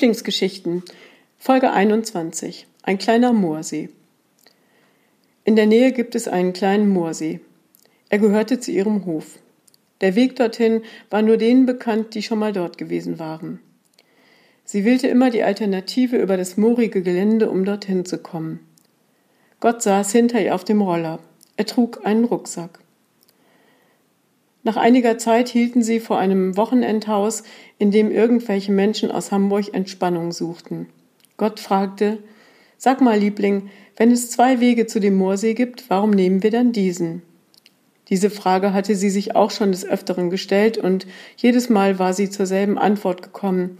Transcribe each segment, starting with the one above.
Lieblingsgeschichten. Folge 21. Ein kleiner Moorsee. In der Nähe gibt es einen kleinen Moorsee. Er gehörte zu ihrem Hof. Der Weg dorthin war nur denen bekannt, die schon mal dort gewesen waren. Sie wählte immer die Alternative über das moorige Gelände, um dorthin zu kommen. Gott saß hinter ihr auf dem Roller. Er trug einen Rucksack. Nach einiger Zeit hielten sie vor einem Wochenendhaus, in dem irgendwelche Menschen aus Hamburg Entspannung suchten. Gott fragte, Sag mal, Liebling, wenn es zwei Wege zu dem Moorsee gibt, warum nehmen wir dann diesen? Diese Frage hatte sie sich auch schon des Öfteren gestellt und jedes Mal war sie zur selben Antwort gekommen.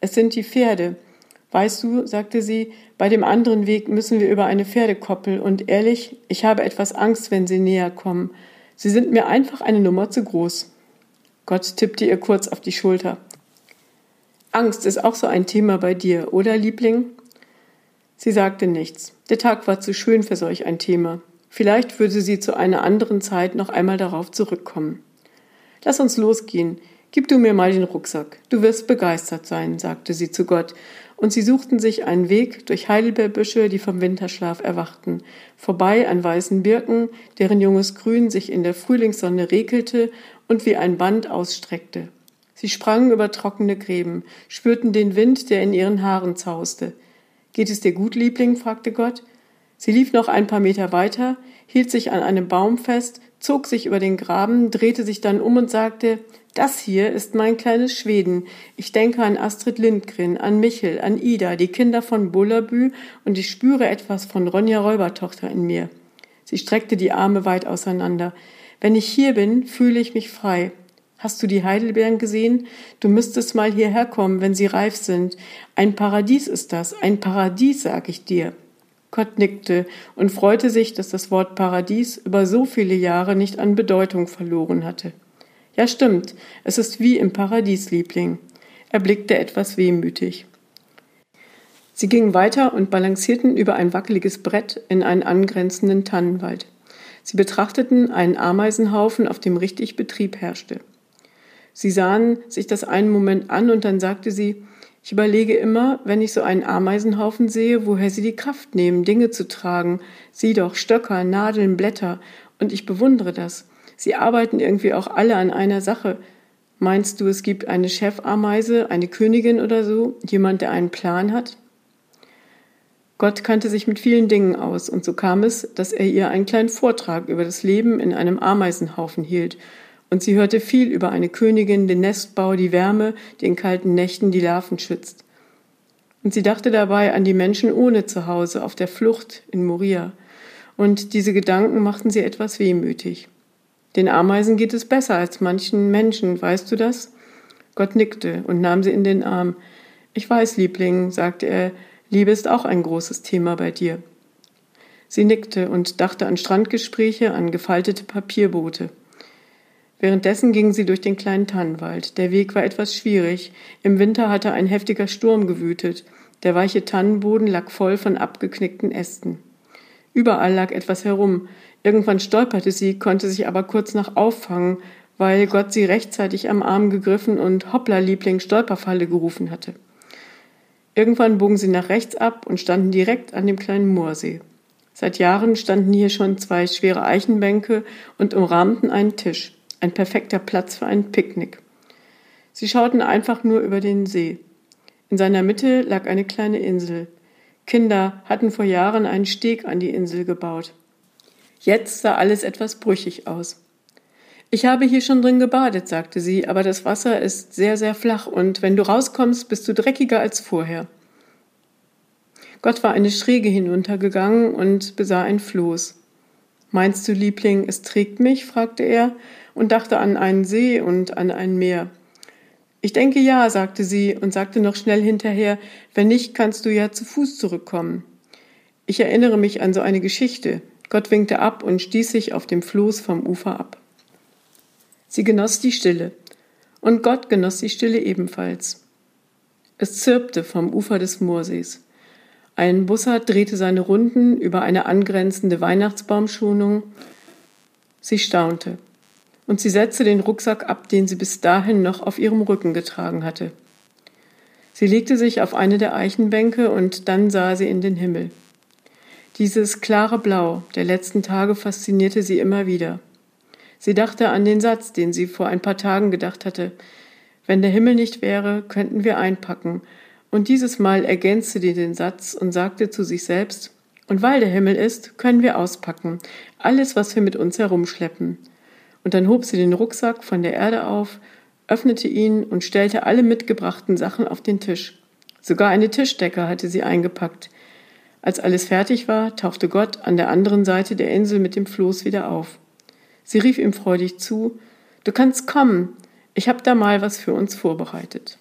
Es sind die Pferde. Weißt du, sagte sie, bei dem anderen Weg müssen wir über eine Pferdekoppel und ehrlich, ich habe etwas Angst, wenn sie näher kommen. Sie sind mir einfach eine Nummer zu groß. Gott tippte ihr kurz auf die Schulter. Angst ist auch so ein Thema bei dir, oder, Liebling? Sie sagte nichts. Der Tag war zu schön für solch ein Thema. Vielleicht würde sie zu einer anderen Zeit noch einmal darauf zurückkommen. Lass uns losgehen. Gib du mir mal den Rucksack. Du wirst begeistert sein, sagte sie zu Gott und sie suchten sich einen Weg durch Heidelbeerbüsche, die vom Winterschlaf erwachten, vorbei an weißen Birken, deren junges Grün sich in der Frühlingssonne regelte und wie ein Band ausstreckte. Sie sprangen über trockene Gräben, spürten den Wind, der in ihren Haaren zauste. Geht es dir gut, Liebling? fragte Gott. Sie lief noch ein paar Meter weiter, hielt sich an einem Baum fest, zog sich über den Graben, drehte sich dann um und sagte das hier ist mein kleines Schweden. Ich denke an Astrid Lindgren, an Michel, an Ida, die Kinder von Bullabü, und ich spüre etwas von Ronja Räubertochter in mir. Sie streckte die Arme weit auseinander. Wenn ich hier bin, fühle ich mich frei. Hast du die Heidelbeeren gesehen? Du müsstest mal hierher kommen, wenn sie reif sind. Ein Paradies ist das, ein Paradies, sag ich dir. Gott nickte und freute sich, dass das Wort Paradies über so viele Jahre nicht an Bedeutung verloren hatte. Ja, stimmt, es ist wie im Paradies, Liebling. Er blickte etwas wehmütig. Sie gingen weiter und balancierten über ein wackeliges Brett in einen angrenzenden Tannenwald. Sie betrachteten einen Ameisenhaufen, auf dem richtig Betrieb herrschte. Sie sahen sich das einen Moment an und dann sagte sie, ich überlege immer, wenn ich so einen Ameisenhaufen sehe, woher sie die Kraft nehmen, Dinge zu tragen. Sieh doch, Stöcker, Nadeln, Blätter. Und ich bewundere das. Sie arbeiten irgendwie auch alle an einer Sache. Meinst du, es gibt eine Chefameise, eine Königin oder so, jemand, der einen Plan hat? Gott kannte sich mit vielen Dingen aus, und so kam es, dass er ihr einen kleinen Vortrag über das Leben in einem Ameisenhaufen hielt, und sie hörte viel über eine Königin, den Nestbau, die Wärme, die in kalten Nächten die Larven schützt. Und sie dachte dabei an die Menschen ohne Zuhause, auf der Flucht in Moria, und diese Gedanken machten sie etwas wehmütig. Den Ameisen geht es besser als manchen Menschen, weißt du das? Gott nickte und nahm sie in den Arm. Ich weiß, Liebling, sagte er, Liebe ist auch ein großes Thema bei dir. Sie nickte und dachte an Strandgespräche, an gefaltete Papierboote. Währenddessen ging sie durch den kleinen Tannenwald. Der Weg war etwas schwierig. Im Winter hatte ein heftiger Sturm gewütet. Der weiche Tannenboden lag voll von abgeknickten Ästen. Überall lag etwas herum. Irgendwann stolperte sie, konnte sich aber kurz nach auffangen, weil Gott sie rechtzeitig am Arm gegriffen und Hoppla Liebling Stolperfalle gerufen hatte. Irgendwann bogen sie nach rechts ab und standen direkt an dem kleinen Moorsee. Seit Jahren standen hier schon zwei schwere Eichenbänke und umrahmten einen Tisch, ein perfekter Platz für ein Picknick. Sie schauten einfach nur über den See. In seiner Mitte lag eine kleine Insel. Kinder hatten vor Jahren einen Steg an die Insel gebaut. Jetzt sah alles etwas brüchig aus. Ich habe hier schon drin gebadet, sagte sie, aber das Wasser ist sehr, sehr flach und wenn du rauskommst, bist du dreckiger als vorher. Gott war eine Schräge hinuntergegangen und besah ein Floß. Meinst du, Liebling, es trägt mich? fragte er und dachte an einen See und an ein Meer. Ich denke ja, sagte sie und sagte noch schnell hinterher, wenn nicht, kannst du ja zu Fuß zurückkommen. Ich erinnere mich an so eine Geschichte. Gott winkte ab und stieß sich auf dem Floß vom Ufer ab. Sie genoss die Stille, und Gott genoss die Stille ebenfalls. Es zirpte vom Ufer des Moorsees. Ein Bussard drehte seine Runden über eine angrenzende Weihnachtsbaumschonung. Sie staunte, und sie setzte den Rucksack ab, den sie bis dahin noch auf ihrem Rücken getragen hatte. Sie legte sich auf eine der Eichenbänke und dann sah sie in den Himmel. Dieses klare Blau der letzten Tage faszinierte sie immer wieder. Sie dachte an den Satz, den sie vor ein paar Tagen gedacht hatte. Wenn der Himmel nicht wäre, könnten wir einpacken. Und dieses Mal ergänzte sie den Satz und sagte zu sich selbst, und weil der Himmel ist, können wir auspacken. Alles, was wir mit uns herumschleppen. Und dann hob sie den Rucksack von der Erde auf, öffnete ihn und stellte alle mitgebrachten Sachen auf den Tisch. Sogar eine Tischdecke hatte sie eingepackt. Als alles fertig war, tauchte Gott an der anderen Seite der Insel mit dem Floß wieder auf. Sie rief ihm freudig zu Du kannst kommen, ich hab da mal was für uns vorbereitet.